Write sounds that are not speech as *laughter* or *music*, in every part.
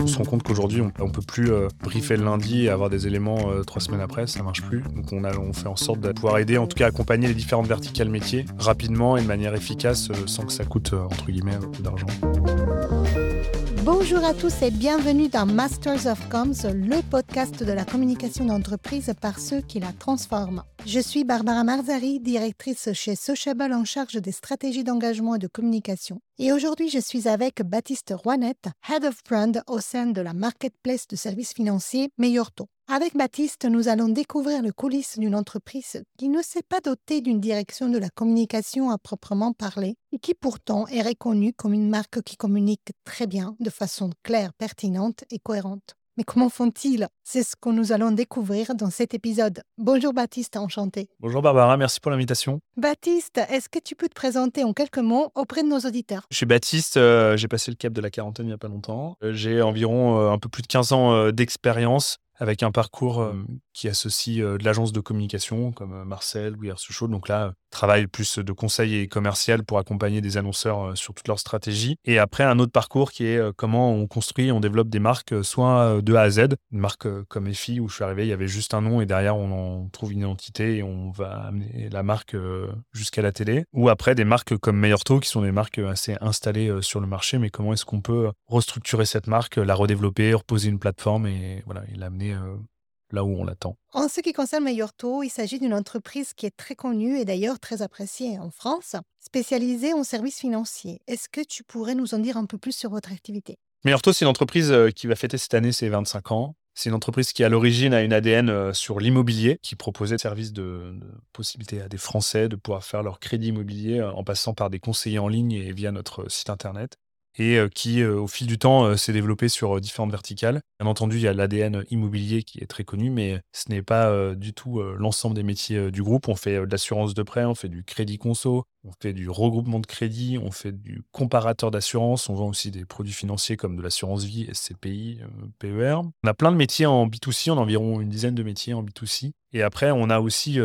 on se rend compte qu'aujourd'hui, on, ne peut plus briefer le lundi et avoir des éléments trois semaines après, ça marche plus. Donc on, on fait en sorte de pouvoir aider, en tout cas accompagner les différentes verticales métiers rapidement et de manière efficace sans que ça coûte, entre guillemets, d'argent. Bonjour à tous et bienvenue dans Masters of Comms, le podcast de la communication d'entreprise par ceux qui la transforment. Je suis Barbara Marzari, directrice chez Sociable en charge des stratégies d'engagement et de communication. Et aujourd'hui, je suis avec Baptiste Rouanette, Head of Brand au sein de la marketplace de services financiers Meyorto. Avec Baptiste, nous allons découvrir le coulisses d'une entreprise qui ne s'est pas dotée d'une direction de la communication à proprement parler et qui pourtant est reconnue comme une marque qui communique très bien, de façon claire, pertinente et cohérente. Mais comment font-ils? C'est ce que nous allons découvrir dans cet épisode. Bonjour Baptiste, enchanté. Bonjour Barbara, merci pour l'invitation. Baptiste, est-ce que tu peux te présenter en quelques mots auprès de nos auditeurs? Je suis Baptiste, euh, j'ai passé le cap de la quarantaine il n'y a pas longtemps. Euh, j'ai environ euh, un peu plus de 15 ans d'expérience avec un parcours euh, qui associe euh, de l'agence de communication comme euh, Marcel ou Souchot. Donc là, travail plus de conseil et commercial pour accompagner des annonceurs sur toute leur stratégie. Et après, un autre parcours qui est comment on construit, on développe des marques, soit de A à Z. Une marque comme EFI où je suis arrivé, il y avait juste un nom et derrière, on en trouve une identité et on va amener la marque jusqu'à la télé. Ou après, des marques comme Meyorto qui sont des marques assez installées sur le marché. Mais comment est-ce qu'on peut restructurer cette marque, la redévelopper, reposer une plateforme et voilà, et l'amener euh, là où on l'attend. En ce qui concerne Meyorto, il s'agit d'une entreprise qui est très connue et d'ailleurs très appréciée en France, spécialisée en services financiers. Est-ce que tu pourrais nous en dire un peu plus sur votre activité? Meyorto, c'est une entreprise qui va fêter cette année ses 25 ans. C'est une entreprise qui, à l'origine, a une ADN sur l'immobilier, qui proposait des services de, de possibilité à des Français de pouvoir faire leur crédit immobilier en passant par des conseillers en ligne et via notre site internet et euh, qui, euh, au fil du temps, euh, s'est développé sur différentes verticales. Bien entendu, il y a l'ADN immobilier qui est très connu, mais ce n'est pas du tout l'ensemble des métiers du groupe. On fait de l'assurance de prêt, on fait du crédit conso, on fait du regroupement de crédit, on fait du comparateur d'assurance, on vend aussi des produits financiers comme de l'assurance vie, SCPI, PER. On a plein de métiers en B2C, on a environ une dizaine de métiers en B2C. Et après, on a aussi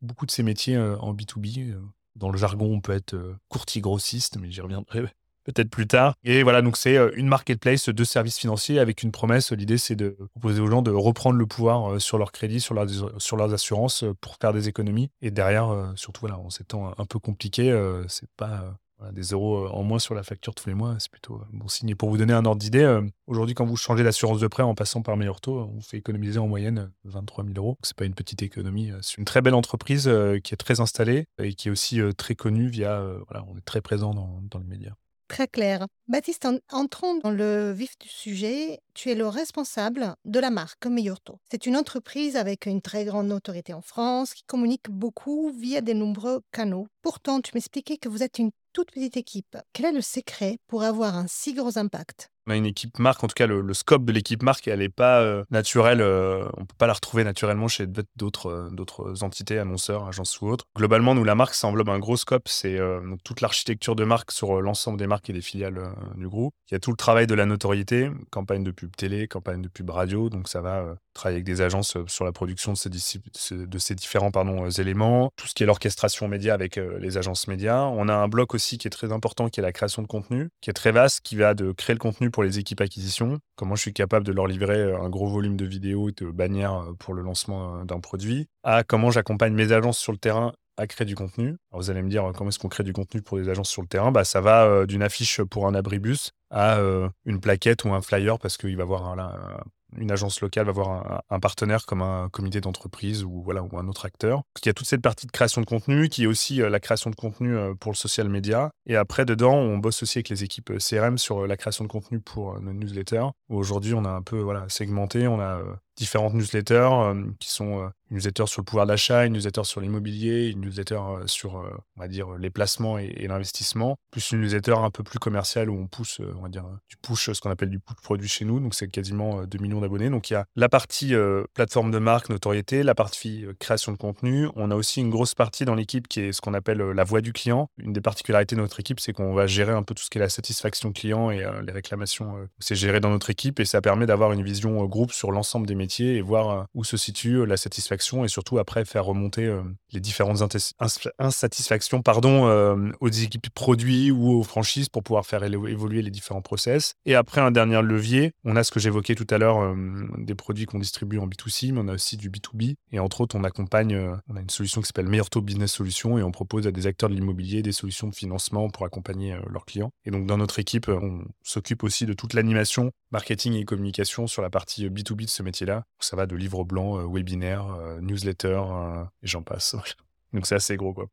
beaucoup de ces métiers en B2B. Dans le jargon, on peut être courtier grossiste, mais j'y reviendrai peut-être plus tard. Et voilà, donc c'est euh, une marketplace de services financiers avec une promesse. L'idée, c'est de proposer aux gens de reprendre le pouvoir euh, sur leur crédit, sur, leurs assurances euh, pour faire des économies. Et derrière, surtout voilà, en ces temps un peu compliqués, c'est pas des euros en moins sur la facture tous les mois, c'est plutôt bon signe. Et pour vous donner un ordre d'idée, aujourd'hui, quand vous changez d'assurance de prêt en passant par meilleur taux, on fait économiser en moyenne 23 000 euros. C'est pas une petite économie. C'est une très belle entreprise qui est très installée et qui est aussi très connue via. voilà, on est très présent dans, dans le média. Très clair. Baptiste, en- entrons dans le vif du sujet. Tu es le responsable de la marque Meyorto. C'est une entreprise avec une très grande notoriété en France qui communique beaucoup via de nombreux canaux. Pourtant, tu m'expliquais que vous êtes une toute petite équipe. Quel est le secret pour avoir un si gros impact? On a une équipe marque, en tout cas le, scope de l'équipe marque, elle n'est pas euh, naturelle, euh, on peut pas la retrouver naturellement chez d'autres euh, d'autres entités, annonceurs, agences ou autres. Globalement, nous, la marque, ça englobe un gros scope, c'est toute l'architecture de marque sur l'ensemble des marques et des filiales du groupe. Il y a tout le travail de la notoriété, campagne de pub télé, campagne de pub radio, donc ça va travailler avec des agences sur la production de ces, différents éléments, tout ce qui est l'orchestration média avec les agences médias. On a un bloc aussi qui est très important, qui est la création de contenu, qui est très vaste, qui va de créer le contenu pour les équipes acquisition, comment je suis capable de leur livrer euh, un gros volume de vidéos et de bannières euh, pour le lancement euh, d'un produit, à comment j'accompagne mes agences sur le terrain à créer du contenu? vous allez me dire comment est-ce qu'on crée du contenu pour les agences sur le terrain? Bah, Ça va d'une affiche pour un abribus à une plaquette ou un flyer parce qu'il va voir là, une agence locale va avoir un, partenaire comme un comité d'entreprise ou voilà un autre acteur. Il y a toute cette partie de création de contenu qui est aussi euh, la création de contenu euh, pour le social media. Et après dedans, on bosse aussi avec les équipes euh, CRM sur la création de contenu pour nos newsletters. Aujourd'hui, on a un peu segmenté. On a différentes newsletters qui sont une newsletter sur le pouvoir d'achat, une newsletter sur l'immobilier, une newsletter sur, on va dire, les placements et, l'investissement, plus une newsletter un peu plus commerciale où on pousse, on va dire, du push, ce qu'on appelle du push produit chez nous. Donc, c'est quasiment 2 millions d'abonnés. Donc, il y a la partie plateforme de marque, notoriété, la partie création de contenu. On a aussi une grosse partie dans l'équipe qui est ce qu'on appelle la voix du client. Une des particularités de notre équipe, c'est qu'on va gérer un peu tout ce qui est la satisfaction client et les réclamations. c'est géré dans notre équipe et ça permet d'avoir une vision groupe sur l'ensemble des médias et voir où se situe la satisfaction et surtout après faire remonter les différentes insatisfactions pardon, aux équipes produits ou aux franchises pour pouvoir faire évoluer les différents process. Et après, un dernier levier, on a ce que j'évoquais tout à l'heure, des produits qu'on distribue en B2C, mais on a aussi du B2B. Et entre autres, on accompagne, on a une solution qui s'appelle Meilleur Taux Business Solutions et on propose à des acteurs de l'immobilier des solutions de financement pour accompagner leurs clients. Et donc, dans notre équipe, on s'occupe aussi de toute l'animation, marketing et communication sur la partie B2B de ce métier-là. Ça va de livres blancs, webinaires, newsletters, et j'en passe. *laughs* Donc c'est assez gros, quoi.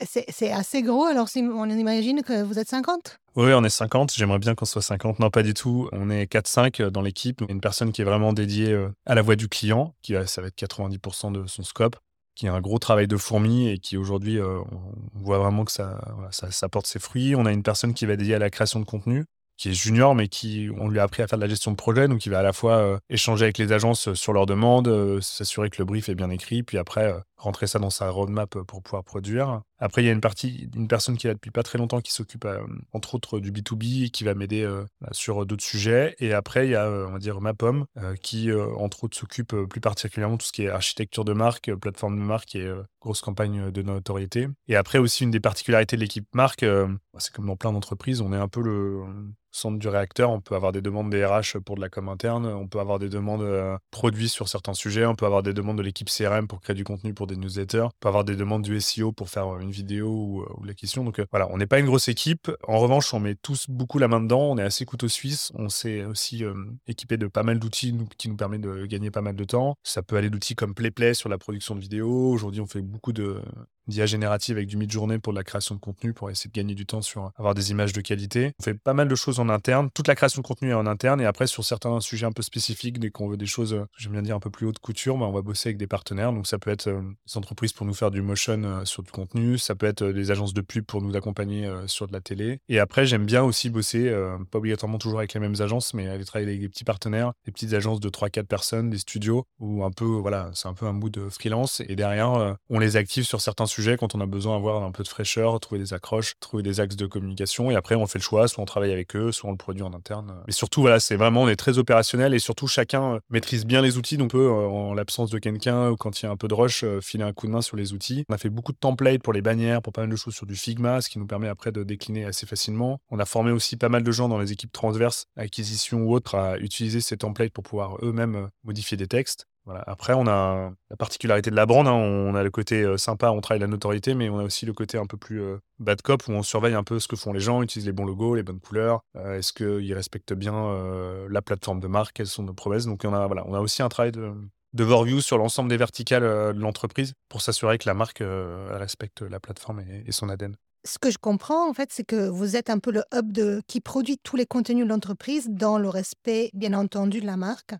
c'est assez gros, alors si on imagine que vous êtes 50 Oui, on est 50. J'aimerais bien qu'on soit 50. Non, pas du tout. On est 4-5 dans l'équipe. Une personne qui est vraiment dédiée à la voix du client, qui ça va être 90% de son scope, qui a un gros travail de fourmi et qui aujourd'hui, on voit vraiment que ça, ça, ça, porte ses fruits. On a une personne qui va dédiée à la création de contenu qui est junior, mais qui on lui a appris à faire de la gestion de projet, donc il va à la fois euh, échanger avec les agences euh, sur leurs demandes, euh, s'assurer que le brief est bien écrit, puis après rentrer ça dans sa roadmap pour pouvoir produire. Après, il y a une partie, une personne qui est là depuis pas très longtemps qui s'occupe, entre autres, du B2B et qui va m'aider bah, sur d'autres sujets. Et après, il y a, on va dire, ma pomme qui, entre autres, s'occupe plus particulièrement de tout ce qui est architecture de marque, plateforme de marque et grosse campagne de notoriété. Et après, aussi, une des particularités de l'équipe marque, c'est comme dans plein d'entreprises, on est un peu le centre du réacteur, on peut avoir des demandes des RH pour de la com interne, on peut avoir des demandes euh, produits sur certains sujets, on peut avoir des demandes de l'équipe CRM pour créer du contenu pour des newsletters, on peut avoir des demandes du SEO pour faire une vidéo ou, euh, la question. Donc euh, voilà, on n'est pas une grosse équipe. En revanche, on met tous beaucoup la main dedans, on est assez couteau suisse, on s'est aussi équipé de pas mal d'outils qui nous permettent de gagner pas mal de temps. Ça peut aller d'outils comme PlayPlay sur la production de vidéos. Aujourd'hui, on fait beaucoup de d'IA générative avec du mid-journée pour la création de contenu, pour essayer de gagner du temps sur avoir des images de qualité. On fait pas mal de choses en interne. Toute la création de contenu est en interne. Et après, sur certains sujets un peu spécifiques, dès qu'on veut des choses, euh, j'aime bien dire un peu plus haute couture, bah, on va bosser avec des partenaires. Donc ça peut être euh, des entreprises pour nous faire du motion euh, sur du contenu. Ça peut être des agences de pub pour nous accompagner sur de la télé. Et après, j'aime bien aussi bosser, pas obligatoirement toujours avec les mêmes agences, mais aller travailler avec des petits partenaires, des petites agences de 3-4 personnes, des studios, ou un peu, voilà, c'est un peu un mood freelance. Et derrière, on les active sur certains sujets quand on a besoin d'avoir un peu de fraîcheur, trouver des accroches, trouver des axes de communication. Et après, on fait le choix, soit on travaille avec eux, soit on le produit en interne. Mais surtout, voilà, c'est vraiment, on est très opérationnel et surtout, chacun euh, maîtrise bien les outils. Donc, on peut, euh, en l'absence de quelqu'un ou quand il y a un peu de rush, euh, filer un coup de main sur les outils. On a fait beaucoup de templates pour les bannières, pour pas mal de choses sur du Figma, ce qui nous permet après de décliner assez facilement. On a formé aussi pas mal de gens dans les équipes transverses, acquisition ou autres, à utiliser ces templates pour pouvoir eux-mêmes modifier des textes. Après, on a la particularité de la brand. Hein. On a le côté euh, sympa, on travaille la notoriété, mais on a aussi le côté un peu plus euh, bad cop où on surveille un peu ce que font les gens, utilisent les bons logos, les bonnes couleurs. Euh, est-ce qu'ils respectent bien la plateforme de marque Quelles sont nos promesses Donc, on a, voilà, on a aussi un travail de, de overview sur l'ensemble des verticales de l'entreprise pour s'assurer que la marque respecte la plateforme et, son ADN. Ce que je comprends, en fait, c'est que vous êtes un peu le hub qui produit tous les contenus de l'entreprise dans le respect, bien entendu, de la marque.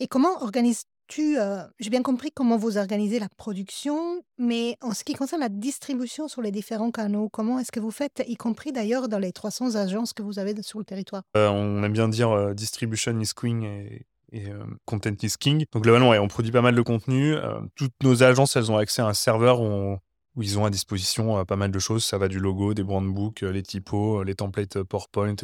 Et comment organise tu, j'ai bien compris comment vous organisez la production, mais en ce qui concerne la distribution sur les différents canaux, comment est-ce que vous faites, y compris d'ailleurs dans les 300 agences que vous avez sur le territoire? On aime bien dire distribution is queen et, content is king. Donc globalement, on produit pas mal de contenu. toutes nos agences, elles ont accès à un serveur où, ils ont à disposition pas mal de choses. Ça va du logo, des brandbooks, les typos, les templates PowerPoint,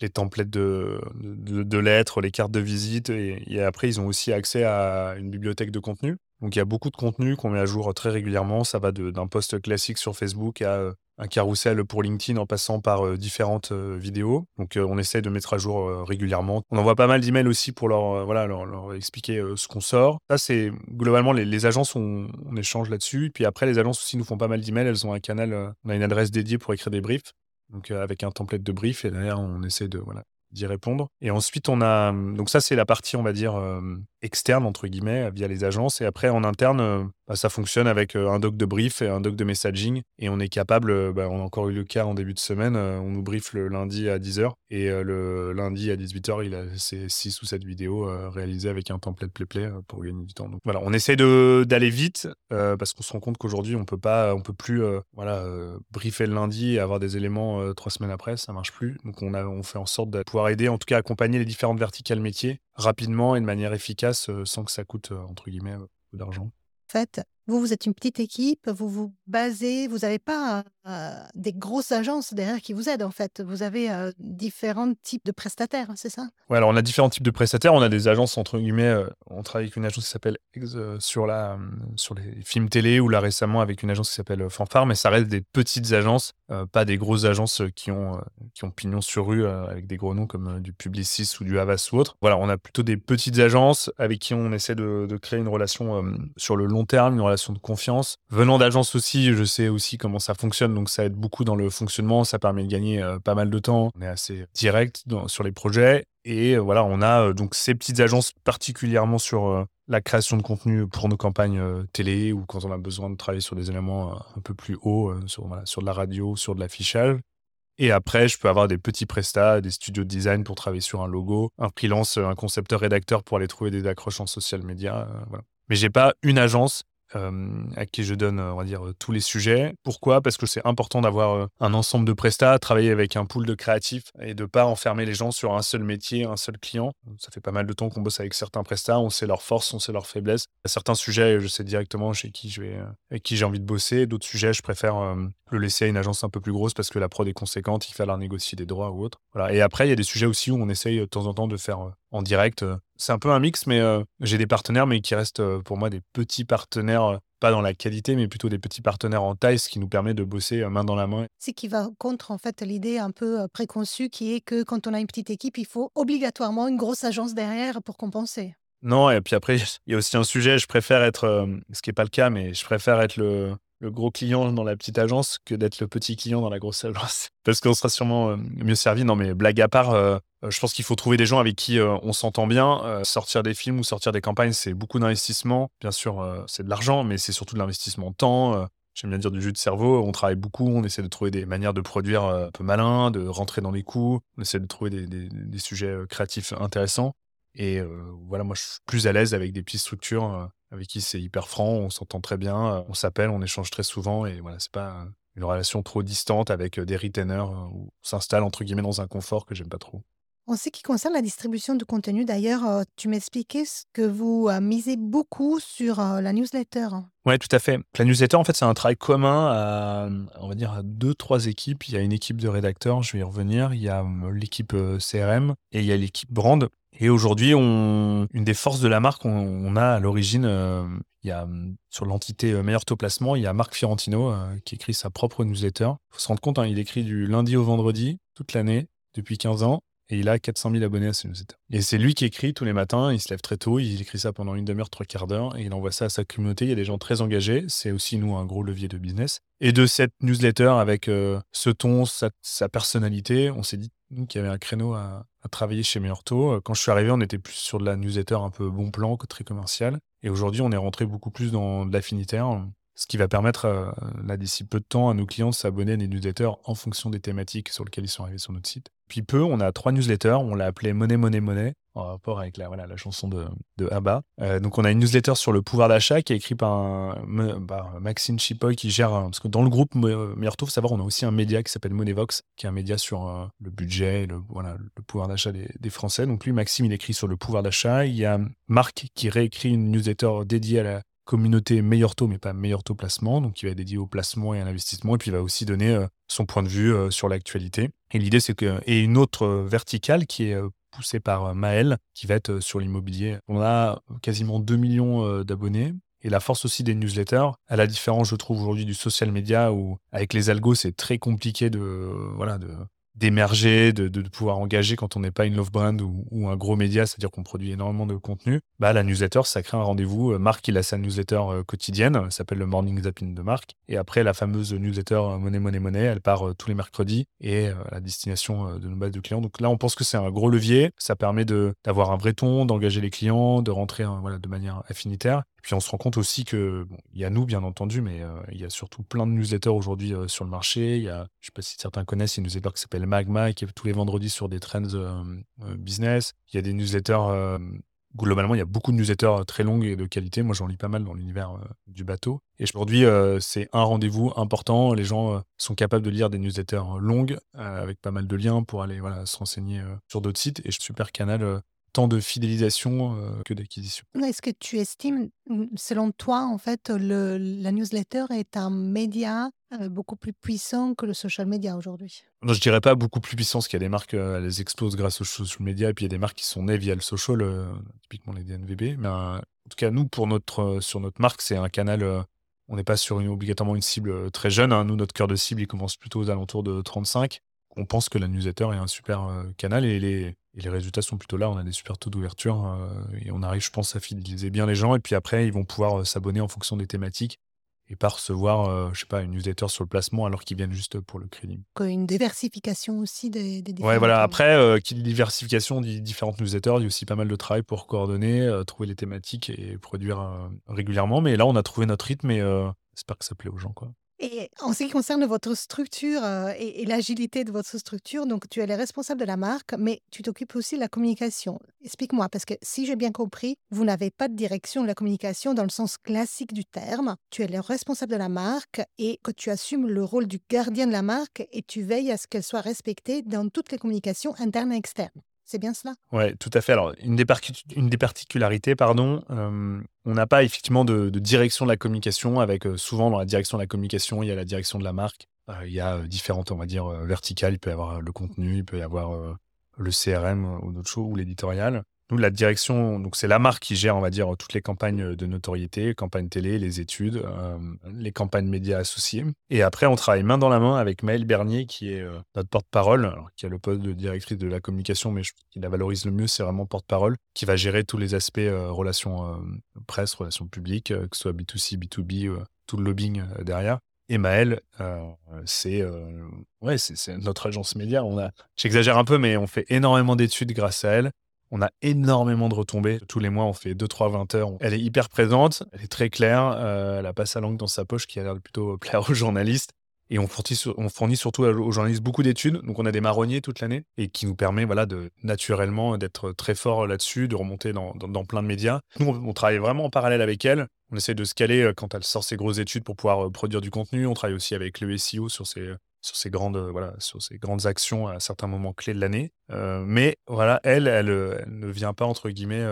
les templates de, lettres, les cartes de visite. Et, après, ils ont aussi accès à une bibliothèque de contenu. Donc il y a beaucoup de contenu qu'on met à jour très régulièrement. Ça va d'un post classique sur Facebook à euh, un carrousel pour LinkedIn en passant par euh, différentes euh, vidéos. Donc on essaie de mettre à jour régulièrement. On envoie pas mal d'emails aussi pour leur, expliquer ce qu'on sort. Ça, c'est globalement les, agences, on, échange là-dessus. Puis après, les agences aussi nous font pas mal d'emails. Elles ont un canal, on a une adresse dédiée pour écrire des briefs donc avec un template de brief et derrière on essaie de voilà d'y répondre. Et ensuite on a donc ça c'est la partie on va dire externe, entre guillemets, via les agences. Et après, en interne, euh, bah, ça fonctionne avec euh, un doc de brief et un doc de messaging. Et on est capable, euh, bah, on a encore eu le cas en début de semaine, on nous brief le lundi à 10h. Et le lundi à 18h, il a ses 6 ou 7 vidéos réalisées avec un template play-play pour gagner du temps. Donc voilà, on essaie d'aller vite parce qu'on se rend compte qu'aujourd'hui, on peut pas, on peut plus voilà, briefer le lundi et avoir des éléments trois semaines après, ça marche plus. Donc on, on fait en sorte de pouvoir aider, en tout cas accompagner les différentes verticales métiers rapidement et de manière efficace sans que ça coûte, entre guillemets, d'argent. Fait, Vous, vous êtes une petite équipe, vous vous basez, vous n'avez pas euh, des grosses agences derrière qui vous aident en fait. Vous avez euh, différents types de prestataires, c'est ça? Ouais, alors on a différents types de prestataires. On a des agences entre guillemets. euh, on travaille avec une agence qui s'appelle sur la euh, sur les films télé ou là récemment avec une agence qui s'appelle Fanfare, mais ça reste des petites agences, pas des grosses agences qui ont qui ont pignon sur rue avec des gros noms comme du Publicis ou du Havas ou autre. Voilà, on a plutôt des petites agences avec qui on essaie de, de créer une relation euh, sur le long terme, une relation de confiance. Venant d'agences aussi, je sais aussi comment ça fonctionne, donc ça aide beaucoup dans le fonctionnement, ça permet de gagner euh, pas mal de temps. On est assez direct sur les projets et euh, voilà, on a euh, donc ces petites agences particulièrement sur la création de contenu pour nos campagnes télé ou quand on a besoin de travailler sur des éléments un peu plus hauts, sur, sur de la radio, sur de l'affichage. Et après, je peux avoir des petits prestats, des studios de design pour travailler sur un logo, un freelance, un concepteur rédacteur pour aller trouver des accroches en social media. euh, voilà. Mais j'ai pas une agence euh, à qui je donne, euh, on va dire, euh, tous les sujets. Pourquoi? Parce que c'est important d'avoir un ensemble de prestats, travailler avec un pool de créatifs et de pas enfermer les gens sur un seul métier, un seul client. Ça fait pas mal de temps qu'on bosse avec certains prestats, on sait leurs forces, on sait leurs faiblesses. Certains sujets, je sais directement chez qui je vais, avec qui j'ai envie de bosser. D'autres sujets, je préfère le laisser à une agence un peu plus grosse parce que la prod est conséquente, il leur négocier des droits ou autre. Voilà. Et après, il y a des sujets aussi où on essaye de temps en temps de faire euh, en direct. euh. C'est un peu un mix, mais euh, j'ai des partenaires, mais qui restent pour moi des petits partenaires, pas dans la qualité, mais plutôt des petits partenaires en taille, ce qui nous permet de bosser main dans la main. C'est qui va contre en fait l'idée un peu préconçue qui est que quand on a une petite équipe, il faut obligatoirement une grosse agence derrière pour compenser. Non, et puis après, *laughs* il y a aussi un sujet, je préfère être, ce qui n'est pas le cas, mais je préfère être le, le gros client dans la petite agence que d'être le petit client dans la grosse agence. *laughs* Parce qu'on sera sûrement euh, mieux servi. Non, mais blague à part, euh, euh, je pense qu'il faut trouver des gens avec qui on s'entend bien. Sortir des films ou sortir des campagnes, c'est beaucoup d'investissement. Bien sûr, c'est de l'argent, mais c'est surtout de l'investissement de temps. J'aime bien dire du jus de cerveau. On travaille beaucoup, on essaie de trouver des manières de produire un peu malin, de rentrer dans les coûts. On essaie de trouver des, des- sujets créatifs intéressants. Et voilà, moi, je suis plus à l'aise avec des petites structures avec qui c'est hyper franc, on s'entend très bien, euh, on s'appelle, on échange très souvent. Et voilà, c'est pas une relation trop distante avec euh, des retainers euh, où on s'installe entre guillemets dans un confort que j'aime pas trop. En ce qui concerne la distribution de contenu, d'ailleurs, tu m'expliquais ce que vous misez beaucoup sur la newsletter. Ouais, tout à fait. La newsletter, en fait, c'est un travail commun à, on va dire, à deux, trois équipes. Il y a une équipe de rédacteurs, je vais y revenir. Il y a l'équipe CRM et il y a l'équipe brand. Et aujourd'hui, on... une des forces de la marque, on, on a à l'origine, euh, il y a sur l'entité euh, Meilleur Taux Placement, il y a Marc Fiorentino euh, qui écrit sa propre newsletter. Il faut se rendre compte, hein, il écrit du lundi au vendredi, toute l'année, depuis 15 ans. Et il a 400 000 abonnés à ses newsletters. Et c'est lui qui écrit tous les matins, il se lève très tôt, il écrit ça pendant une demi-heure, trois quarts d'heure, et il envoie ça à sa communauté. Il y a des gens très engagés, c'est aussi, nous, un gros levier de business. Et de cette newsletter, avec ce ton, sa, sa personnalité, on s'est dit, nous, qu'il y avait un créneau à, travailler chez Taux. Euh, Quand je suis arrivé, on était plus sur de la newsletter un peu bon plan, que très commercial. Et aujourd'hui, on est rentré beaucoup plus dans de l'affinitaire, ce qui va permettre, euh, là, d'ici peu de temps, à nos clients de s'abonner à des newsletters en fonction des thématiques sur lesquelles ils sont arrivés sur notre site. Puis peu, on a trois newsletters, on l'a appelé Monnaie, Monnaie, Monnaie, rapport avec la, voilà, la chanson de, de ABBA. Euh, donc on a une newsletter sur le pouvoir d'achat qui est écrite par, un- par Maxine Chipoy qui gère, un- parce que dans le groupe Meilleur Taux, faut savoir, on a aussi un média qui s'appelle Moneyvox, qui est un média sur euh, le budget, et le, voilà, le pouvoir d'achat des, Français. Donc lui, Maxime, il écrit sur le pouvoir d'achat. Il y a Marc qui réécrit une newsletter dédiée à la communauté meilleur taux, mais pas meilleur taux placement, donc qui va dédié au placement et à l'investissement, et puis il va aussi donner euh, son point de vue euh, sur l'actualité. Et l'idée, c'est que, et une autre euh, verticale qui est euh, poussée par euh, Maël, qui va être euh, sur l'immobilier. On a quasiment 2 millions euh, d'abonnés. Et la force aussi des newsletters, à la différence, je trouve, aujourd'hui du social media, où avec les algos, c'est très compliqué de, euh, voilà, de, d'émerger, de, pouvoir engager quand on n'est pas une love brand ou, un gros média, c'est-à-dire qu'on produit énormément de contenu, bah, la newsletter, ça crée un rendez-vous. Euh, Marc, il a sa newsletter euh, quotidienne, ça s'appelle le Morning Zapping de Marc. Et après, la fameuse newsletter euh, Monnaie, Monnaie, Monnaie, elle part tous les mercredis et à la destination de nos bases de clients. Donc là, on pense que c'est un gros levier. Ça permet d'avoir un vrai ton, d'engager les clients, de rentrer hein, voilà, de manière affinitaire. Et puis on se rend compte aussi que, bon, il y a nous, bien entendu, mais euh, il y a surtout plein de newsletters aujourd'hui euh, sur le marché. Il y a, je sais pas si certains connaissent, il y une newsletter qui s'appelle Magma, qui est tous les vendredis sur des trends euh, business. Il y a des newsletters, globalement, il y a beaucoup de newsletters très longues et de qualité. Moi, j'en lis pas mal dans l'univers du bateau. Et aujourd'hui, euh, c'est un rendez-vous important. Les gens sont capables de lire des newsletters longues, avec pas mal de liens pour aller voilà, se renseigner sur d'autres sites. Et super canal tant de fidélisation que d'acquisition. Est-ce que tu estimes, selon toi, en fait, le, la newsletter est un média beaucoup plus puissant que le social media aujourd'hui? Non, je dirais pas beaucoup plus puissant, parce qu'il y a des marques, elles explosent grâce au social media, et puis il y a des marques qui sont nées via le social, typiquement les DNVB. Mais en tout cas, nous, pour notre, sur notre marque, c'est un canal on n'est pas sur une, obligatoirement une cible très jeune. Hein. Nous, notre cœur de cible, il commence plutôt aux alentours de 35 on pense que la newsletter est un super euh, canal et les, résultats sont plutôt là. On a des super taux d'ouverture euh, et on arrive, je pense, à fidéliser bien les gens. Et puis après, ils vont pouvoir euh, s'abonner en fonction des thématiques et pas recevoir, je sais pas, une newsletter sur le placement alors qu'ils viennent juste pour le crédit. Une diversification aussi des, des Ouais, voilà. Après, qui diversification dit différentes newsletters. Il y a aussi pas mal de travail pour coordonner, trouver les thématiques et produire régulièrement. Mais là, on a trouvé notre rythme et j'espère que ça plaît aux gens, quoi. Et en ce qui concerne votre structure euh, et, l'agilité de votre structure, donc tu es le responsable de la marque, mais tu t'occupes aussi de la communication. Explique-moi, parce que si j'ai bien compris, vous n'avez pas de direction de la communication dans le sens classique du terme. Tu es le responsable de la marque et que tu assumes le rôle du gardien de la marque et tu veilles à ce qu'elle soit respectée dans toutes les communications internes et externes. C'est bien cela Oui, tout à fait. Alors, une des, une des particularités, pardon, euh, on n'a pas effectivement de, direction de la communication avec euh, souvent dans la direction de la communication, il y a la direction de la marque. Euh, il y a différentes, on va dire, verticales. Il peut y avoir le contenu, il peut y avoir le CRM ou d'autres choses, ou l'éditorial. Nous, la direction, donc c'est la marque qui gère, on va dire, toutes les campagnes de notoriété, campagnes télé, les études, euh, les campagnes médias associées. Et après, on travaille main dans la main avec Maëlle Bernier, qui est euh, notre porte-parole, qui a le poste de directrice de la communication, mais qui la valorise le mieux, c'est vraiment porte-parole, qui va gérer tous les aspects euh, relations presse, relations publiques, que ce soit B2C, B2B, tout le lobbying derrière. Et Maëlle, c'est ouais, c'est notre agence média. On a, j'exagère un peu, mais on fait énormément d'études grâce à elle. On a énormément de retombées. Tous les mois, on fait 2-3 20 heures. Elle est hyper présente, elle est très claire. Euh, elle a pas sa langue dans sa poche qui a l'air de plutôt *laughs* plaire aux journalistes. Et on fournit, on fournit surtout aux journalistes beaucoup d'études. Donc, on a des marronniers toute l'année et qui nous permet voilà, de naturellement d'être très fort là-dessus, de remonter dans, plein de médias. Nous, on, travaille vraiment en parallèle avec elle. On essaie de se caler euh, quand elle sort ses grosses études pour pouvoir euh, produire du contenu. On travaille aussi avec le SEO sur ses, sur ces grandes, voilà, sur grandes actions à certains moments clés de l'année. Euh, mais voilà, elle, elle, ne vient pas, entre guillemets,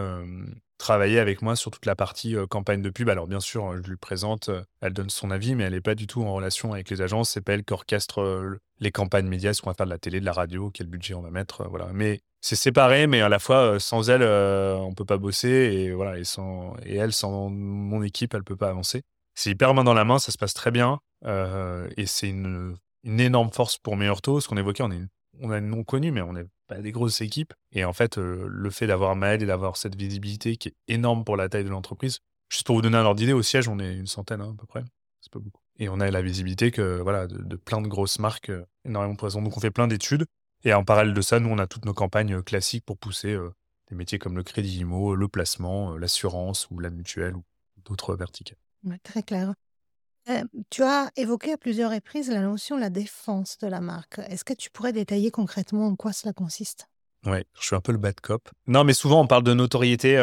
travailler avec moi sur toute la partie campagne de pub. Alors bien sûr, je lui présente, elle donne son avis, mais elle n'est pas du tout en relation avec les agences. C'est pas elle qui orchestre les campagnes médias, ce qu'on va faire de la télé, de la radio, quel budget on va mettre. voilà. Mais c'est séparé, mais à la fois, sans elle, on peut pas bosser. Et, voilà, et, sans, et elle, sans mon équipe, elle peut pas avancer. C'est hyper main dans la main, ça se passe très bien. et c'est une une énorme force pour Meurto. Ce qu'on évoquait, on, est, on a une non connu, mais on n'est pas des grosses équipes. Et en fait, euh, le fait d'avoir Maël et d'avoir cette visibilité qui est énorme pour la taille de l'entreprise, juste pour vous donner un ordre d'idée, au siège, on est une centaine hein, à peu près. C'est pas beaucoup. Et on a la visibilité que voilà de, plein de grosses marques euh, énormément présentes. Donc on fait plein d'études. Et en parallèle de ça, nous, on a toutes nos campagnes euh, classiques pour pousser des métiers comme le crédit IMO, le placement, l'assurance ou la mutuelle ou d'autres verticales. très clair tu as évoqué à plusieurs reprises la notion de la défense de la marque. Est-ce que tu pourrais détailler concrètement en quoi cela consiste? Ouais, je suis un peu le bad cop. Non, mais souvent on parle de notoriété,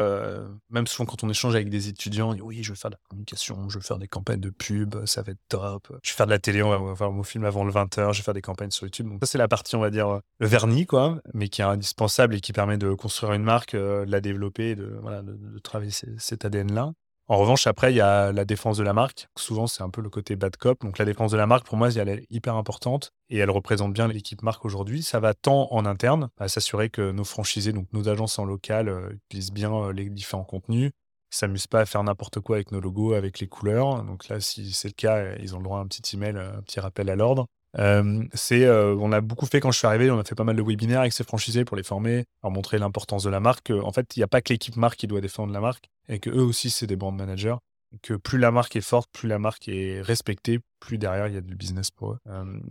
même souvent quand on échange avec des étudiants, oui, je veux faire de la communication, je veux faire des campagnes de pub, ça va être top. Je vais faire de la télé, on va voir mon film avant le 20h, je vais faire des campagnes sur YouTube. Donc ça c'est la partie, on va dire, le vernis, quoi, mais qui est indispensable et qui permet de construire une marque, de la développer, de, voilà, de, travailler cet ADN-là. En revanche, après, il y a la défense de la marque. Souvent, c'est un peu le côté bad cop. Donc, la défense de la marque, pour moi, elle est hyper importante et elle représente bien l'équipe marque aujourd'hui. Ça va tant en interne, à s'assurer que nos franchisés, donc nos agences en local, euh, utilisent bien euh, les différents contenus, s'amusent pas à faire n'importe quoi avec nos logos, avec les couleurs. Donc là, si c'est le cas, ils ont le droit à un petit email, un petit rappel à l'ordre. Euh, c'est, on a beaucoup fait quand je suis arrivé, on a fait pas mal de webinaires avec ces franchisés pour les former, leur montrer l'importance de la marque. En fait, il n'y a pas que l'équipe marque qui doit défendre la marque, et que eux aussi, c'est des brand managers. Que plus la marque est forte, plus la marque est respectée, plus derrière il y a du business pour eux.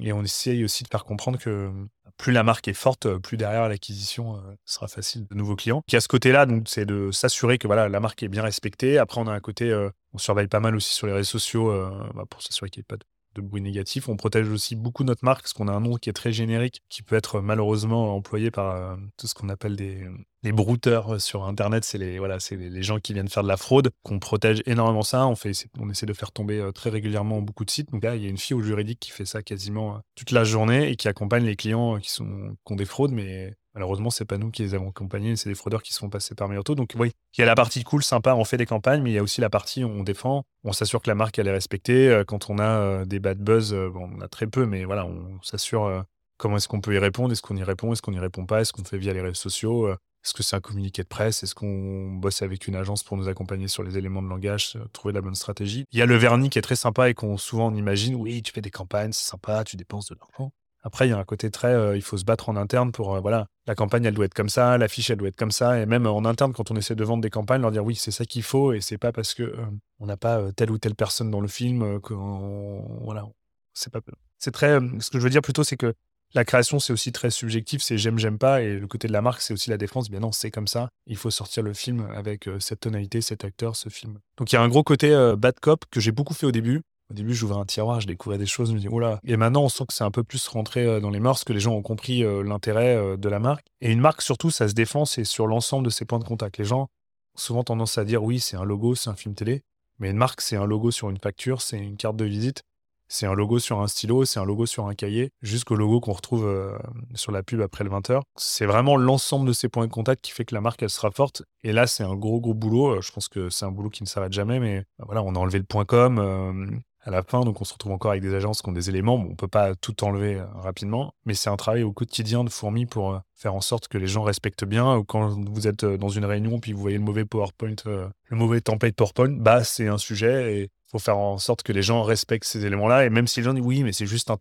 et on essaye aussi de faire comprendre que plus la marque est forte, plus derrière l'acquisition sera facile de nouveaux clients. Qui à ce côté-là, donc c'est de s'assurer que voilà la marque est bien respectée. Après, on a un côté, on surveille pas mal aussi sur les réseaux sociaux bah, pour s'assurer qu'il n'y ait pas de de bruit négatif. On protège aussi beaucoup notre marque parce qu'on a un nom qui est très générique, qui peut être malheureusement employé par euh, tout ce qu'on appelle des, les brouteurs sur Internet, c'est les, voilà, les gens qui viennent faire de la fraude, qu'on protège énormément ça. On, fait, on essaie de faire tomber très régulièrement beaucoup de sites. Donc là, il y a une fille au juridique qui fait ça quasiment toute la journée et qui accompagne les clients qui, sont, ont des fraudes, mais Malheureusement, c'est pas nous qui les avons accompagnés, c'est des fraudeurs qui se font passer par Mioto. Donc oui, il y a la partie cool, sympa, on fait des campagnes, mais il y a aussi la partie où on défend, on s'assure que la marque elle est respectée. Euh, quand on a euh, des bad buzz, euh, bon, on a très peu, mais voilà, on s'assure comment est-ce qu'on peut y répondre, est-ce qu'on y répond, est-ce qu'on n'y répond pas, est-ce qu'on fait via les réseaux sociaux, est-ce que c'est un communiqué de presse, est-ce qu'on bosse avec une agence pour nous accompagner sur les éléments de langage, trouver la bonne stratégie? Il y a le vernis qui est très sympa et qu'on souvent on imagine, oui, tu fais des campagnes, c'est sympa, tu dépenses de l'argent. Après, il y a un côté très, euh, il faut se battre en interne pour, euh, voilà, la campagne, elle doit être comme ça, l'affiche, elle doit être comme ça. Et même en interne, quand on essaie de vendre des campagnes, leur dire oui, c'est ça qu'il faut. Et c'est pas parce que euh, on n'a pas telle ou telle personne dans le film que, voilà, c'est pas. C'est très. ce que je veux dire plutôt, c'est que la création, c'est aussi très subjectif. C'est j'aime, j'aime pas. Et le côté de la marque, c'est aussi la défense. Bien non, c'est comme ça. Il faut sortir le film avec cette tonalité, cet acteur, ce film. Donc il y a un gros côté bad cop que j'ai beaucoup fait au début au début, j'ouvrais un tiroir, je découvrais des choses, je me dis, oula. Et maintenant, on sent que c'est un peu plus rentré euh, dans les mœurs, que les gens ont compris euh, l'intérêt euh, de la marque. Et une marque, surtout, ça se défend, c'est sur l'ensemble de ses points de contact. Les gens ont souvent tendance à dire, oui, c'est un logo, c'est un film télé. Mais une marque, c'est un logo sur une facture, c'est une carte de visite, c'est un logo sur un stylo, c'est un logo sur un cahier, jusqu'au logo qu'on retrouve sur la pub après le 20h. C'est vraiment l'ensemble de ces points de contact qui fait que la marque, elle sera forte. Et là, c'est un gros, gros boulot. Je pense que c'est un boulot qui ne s'arrête jamais, mais voilà, on a enlevé le point .com à la fin. Donc, on se retrouve encore avec des agences qui ont des éléments. On peut pas tout enlever euh, rapidement, mais c'est un travail au quotidien de fourmi pour euh, faire en sorte que les gens respectent bien. Quand vous êtes euh, dans une réunion puis vous voyez le mauvais PowerPoint, le mauvais template PowerPoint, bah, c'est un sujet et faut faire en sorte que les gens respectent ces éléments-là. Et même si les gens disent oui, mais c'est juste un,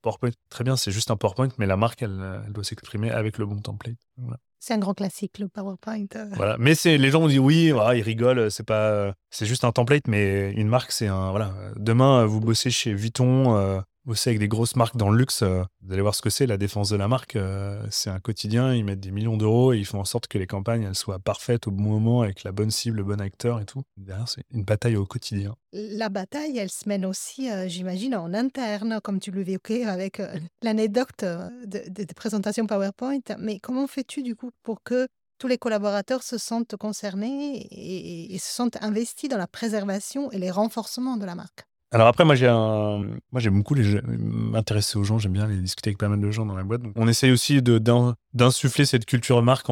PowerPoint, très bien, c'est juste un PowerPoint, mais la marque, elle, doit s'exprimer avec le bon template. C'est un grand classique, le PowerPoint. *laughs* Voilà. Mais les gens ont dit oui, voilà, ils rigolent, c'est pas, c'est juste un template, mais une marque, c'est un, voilà. Demain, vous bossez chez Vuitton, euh, bosser avec des grosses marques dans le luxe, euh, vous allez voir ce que c'est, la défense de la marque. Euh, c'est un quotidien, ils mettent des millions d'euros et ils font en sorte que les campagnes soient parfaites au bon moment, avec la bonne cible, le bon acteur et tout. Derrière, c'est une bataille au quotidien. La bataille, elle se mène aussi, euh, j'imagine, en interne, comme tu l'évoquais avec l'anecdote de, de, présentation PowerPoint. Mais comment fais-tu du coup pour que tous les collaborateurs se sentent concernés et se sentent investis dans la préservation et les renforcements de la marque? Alors après, moi, j'ai moi, j'aime beaucoup m'intéresser aux gens. J'aime bien les discuter avec pas mal de gens dans la boîte. on essaye aussi d'insuffler cette culture marque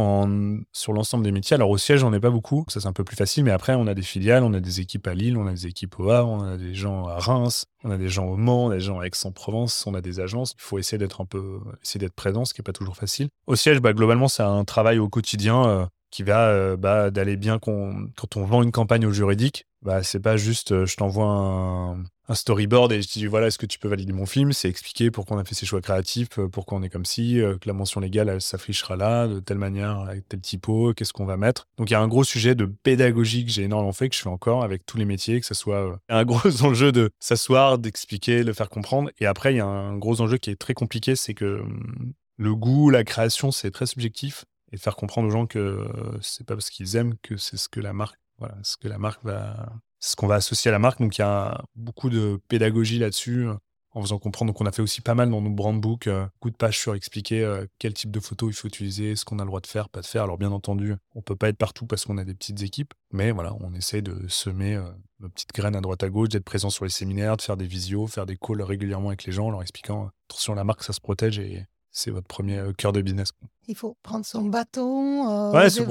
sur l'ensemble des métiers. Alors au siège, on n'est pas beaucoup. Ça, c'est un peu plus facile. Mais après, on a des filiales, on a des équipes à Lille, on a des équipes au Havre, on a des gens à Reims, on a des gens au Mans, on a des gens à Aix-en-Provence, on a des agences. Il faut essayer d'être un peu, essayer d'être présent, ce qui est pas toujours facile. Au siège, bah, globalement, c'est un travail au quotidien. Euh, qui va euh, bah, d'aller bien quand on vend une campagne au juridique, bah, c'est pas juste euh, je t'envoie un, storyboard et je dis voilà, est-ce que tu peux valider mon film? C'est expliquer pourquoi on a fait ces choix créatifs, euh, pourquoi on est comme si, que la mention légale s'affichera là, de telle manière, avec tel typo, qu'est-ce qu'on va mettre? Donc il y a un gros sujet de pédagogie que j'ai énormément fait, que je fais encore avec tous les métiers, que ce soit un gros *laughs* enjeu de s'asseoir, d'expliquer, de faire comprendre. Et après, il y a un gros enjeu qui est très compliqué, c'est que hum, le goût, la création, c'est très subjectif et faire comprendre aux gens que c'est pas parce qu'ils aiment que c'est ce que la marque, voilà, ce que la marque va, ce qu'on va associer à la marque. Donc il y a beaucoup de pédagogie là-dessus en faisant comprendre. Donc on a fait aussi pas mal dans nos brand books, euh, beaucoup de pages sur expliquer euh, quel type de photo il faut utiliser, ce qu'on a le droit de faire, pas de faire. Alors bien entendu, on peut pas être partout parce qu'on a des petites équipes, mais voilà, on essaie de semer euh, nos petites graines à droite à gauche, d'être présent sur les séminaires, de faire des visios, faire des calls régulièrement avec les gens, en leur expliquant attention la marque ça se protège et c'est votre premier euh, cœur de business. Il faut prendre son bâton. Euh, ouais, c'est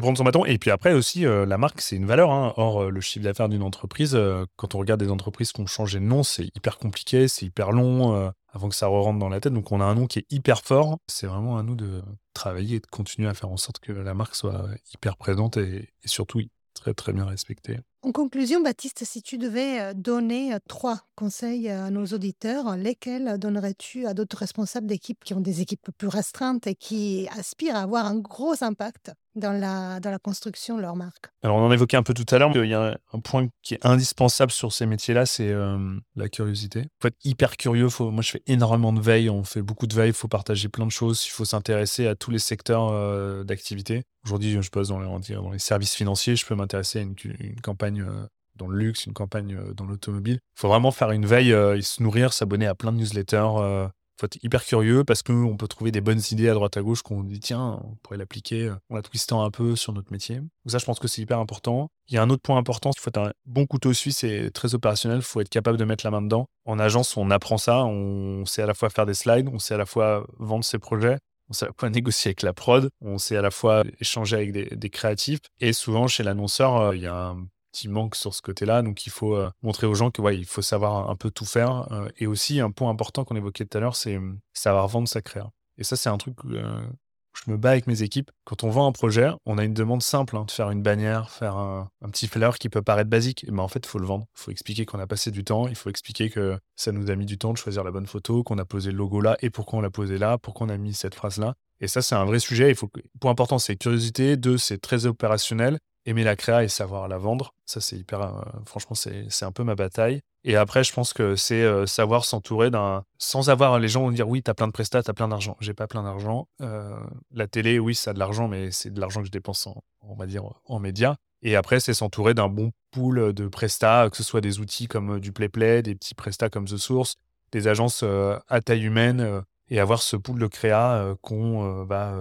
prendre, son bâton. Et puis après aussi, euh, la marque, c'est une valeur. Hein. Or, le chiffre d'affaires d'une entreprise, quand on regarde des entreprises qui ont changé de nom, c'est hyper compliqué, c'est hyper long avant que ça re rentre dans la tête. Donc, on a un nom qui est hyper fort. C'est vraiment à nous de travailler et de continuer à faire en sorte que la marque soit hyper présente et, et surtout très, bien respectée. En conclusion, Baptiste, si tu devais donner trois conseils à nos auditeurs, lesquels donnerais-tu à d'autres responsables d'équipes qui ont des équipes plus restreintes et qui aspirent à avoir un gros impact? Dans la, dans la construction de leur marque Alors, on en évoquait un peu tout à l'heure, il y a un point qui est indispensable sur ces métiers-là, c'est la curiosité. Il faut être hyper curieux. Moi, je fais énormément de veille, on fait beaucoup de veille, il faut partager plein de choses, il faut s'intéresser à tous les secteurs d'activité. Aujourd'hui, je bosse dans les, dans les services financiers, je peux m'intéresser à une, campagne euh, dans le luxe, une campagne euh, dans l'automobile. Il faut vraiment faire une veille, euh, se nourrir, s'abonner à plein de newsletters, faut être hyper curieux parce qu'on peut trouver des bonnes idées à droite à gauche qu'on dit tiens, on pourrait l'appliquer en la twistant un peu sur notre métier. Donc ça, je pense que c'est hyper important. Il y a un autre point important, il faut être un bon couteau suisse et très opérationnel. Il faut être capable de mettre la main dedans. En agence, on apprend ça. On sait à la fois faire des slides, on sait à la fois vendre ses projets, on sait à la fois *laughs* négocier avec la prod, on sait à la fois échanger avec des, créatifs. Et souvent, chez l'annonceur, euh, il y a un petit manque sur ce côté-là. Donc, il faut euh, montrer aux gens que ouais, il faut savoir un peu tout faire. Euh, et aussi, un point important qu'on évoquait tout à l'heure, c'est savoir vendre sa créa. Et ça, c'est un truc je me bats avec mes équipes. Quand on vend un projet, on a une demande simple hein, de faire une bannière, faire un, petit flyer qui peut paraître basique. Mais en fait, il faut le vendre. Il faut expliquer qu'on a passé du temps. Il faut expliquer que ça nous a mis du temps de choisir la bonne photo, qu'on a posé le logo là et pourquoi on l'a posé là, pourquoi on a mis cette phrase là. Et ça, c'est un vrai sujet. Il faut point important, c'est curiosité. Deux, c'est très opérationnel aimer la créa et savoir la vendre. Ça, c'est hyper. Euh, franchement, c'est un peu ma bataille. Et après, je pense que c'est euh, savoir s'entourer d'un. Sans avoir les gens vont dire oui, t'as plein de prestats, t'as plein d'argent. J'ai pas plein d'argent. Euh, la télé, oui, ça a de l'argent, mais c'est de l'argent que je dépense en, on va dire, en médias. Et après, c'est s'entourer d'un bon pool de prestats, que ce soit des outils comme du PlayPlay, des petits prestats comme The Source, des agences à taille humaine, et avoir ce pool de créa qu'on va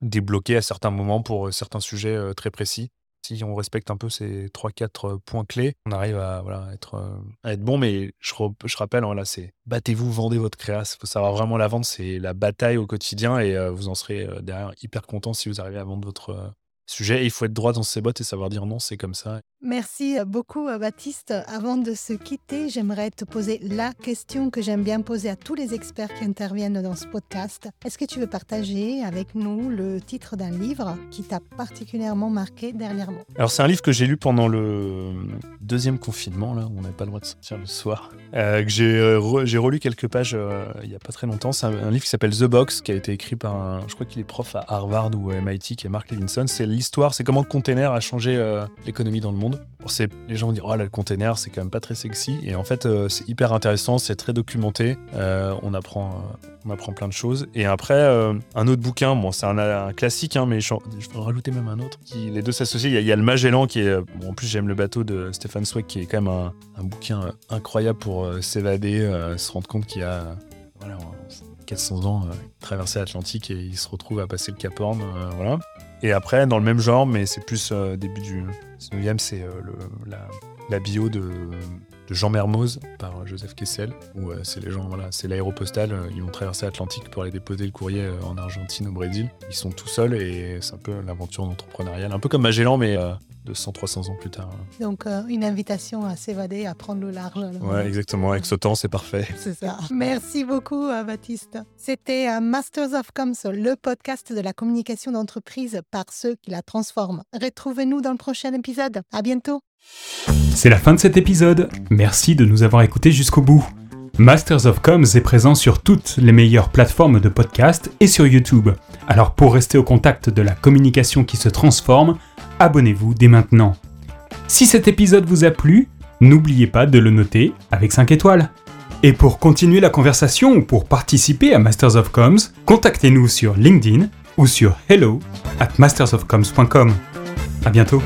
débloquer à certains moments pour certains sujets très précis. Si on respecte un peu ces 3-4 points clés, on arrive à, voilà, être, bon. Mais je, rappelle, hein, là, c'est battez-vous, vendez votre créa. Il faut savoir vraiment la vendre. C'est la bataille au quotidien et vous en serez derrière hyper content si vous arrivez à vendre votre, sujet. il faut être droit dans ses bottes et savoir dire non, c'est comme ça. Merci beaucoup, Baptiste. Avant de se quitter, j'aimerais te poser la question que j'aime bien poser à tous les experts qui interviennent dans ce podcast. Est-ce que tu veux partager avec nous le titre d'un livre qui t'a particulièrement marqué dernièrement? Alors, c'est un livre que j'ai lu pendant le deuxième confinement, là, où on n'avait pas le droit de sortir le soir, euh, que j'ai, euh, relu quelques pages euh, il n'y a pas très longtemps. C'est un, livre qui s'appelle The Box, qui a été écrit par un, je crois qu'il est prof à Harvard ou à MIT, qui est Mark Levinson. C'est l'histoire, c'est comment le container a changé euh, l'économie dans le monde. les gens vont dire, oh là, le container, c'est quand même pas très sexy. Et en fait, euh, c'est hyper intéressant, c'est très documenté. Euh, on, apprend, on apprend plein de choses. Et après, un autre bouquin, bon, c'est un, classique, hein, mais je, vais en rajouter même un autre. Les deux s'associent. Il y, a, Le Magellan, qui est, en plus, j'aime le bateau de Stéphane Zweig, qui est quand même un, bouquin incroyable pour s'évader, se rendre compte qu'il y a. Voilà, 400 ans, traverser l'Atlantique et il se retrouve à passer le Cap Horn. voilà. Et après, dans le même genre, mais c'est plus euh, début du 19e, c'est euh, la, bio de, de, Jean Mermoz par euh, Joseph Kessel, où c'est les gens, voilà, c'est l'aéropostale, ils vont traverser l'Atlantique pour aller déposer le courrier en Argentine, au Brésil. Ils sont tout seuls et c'est un peu l'aventure entrepreneuriale, un peu comme Magellan, mais 200-300 ans plus tard. Donc, euh, une invitation à s'évader, à prendre le large. Ouais, exactement. Avec ce temps, c'est parfait. *laughs* C'est ça. Merci beaucoup, euh, Baptiste. C'était euh, Masters of Coms, le podcast de la communication d'entreprise par ceux qui la transforment. Retrouvez-nous dans le prochain épisode. À bientôt. C'est la fin de cet épisode. Merci de nous avoir écoutés jusqu'au bout. Masters of Coms est présent sur toutes les meilleures plateformes de podcast et sur YouTube. Alors pour rester au contact de la communication qui se transforme, abonnez-vous dès maintenant. Si cet épisode vous a plu, n'oubliez pas de le noter avec 5 étoiles. Et pour continuer la conversation ou pour participer à Masters of Coms, contactez-nous sur LinkedIn ou sur hello at mastersofcoms.com. À bientôt.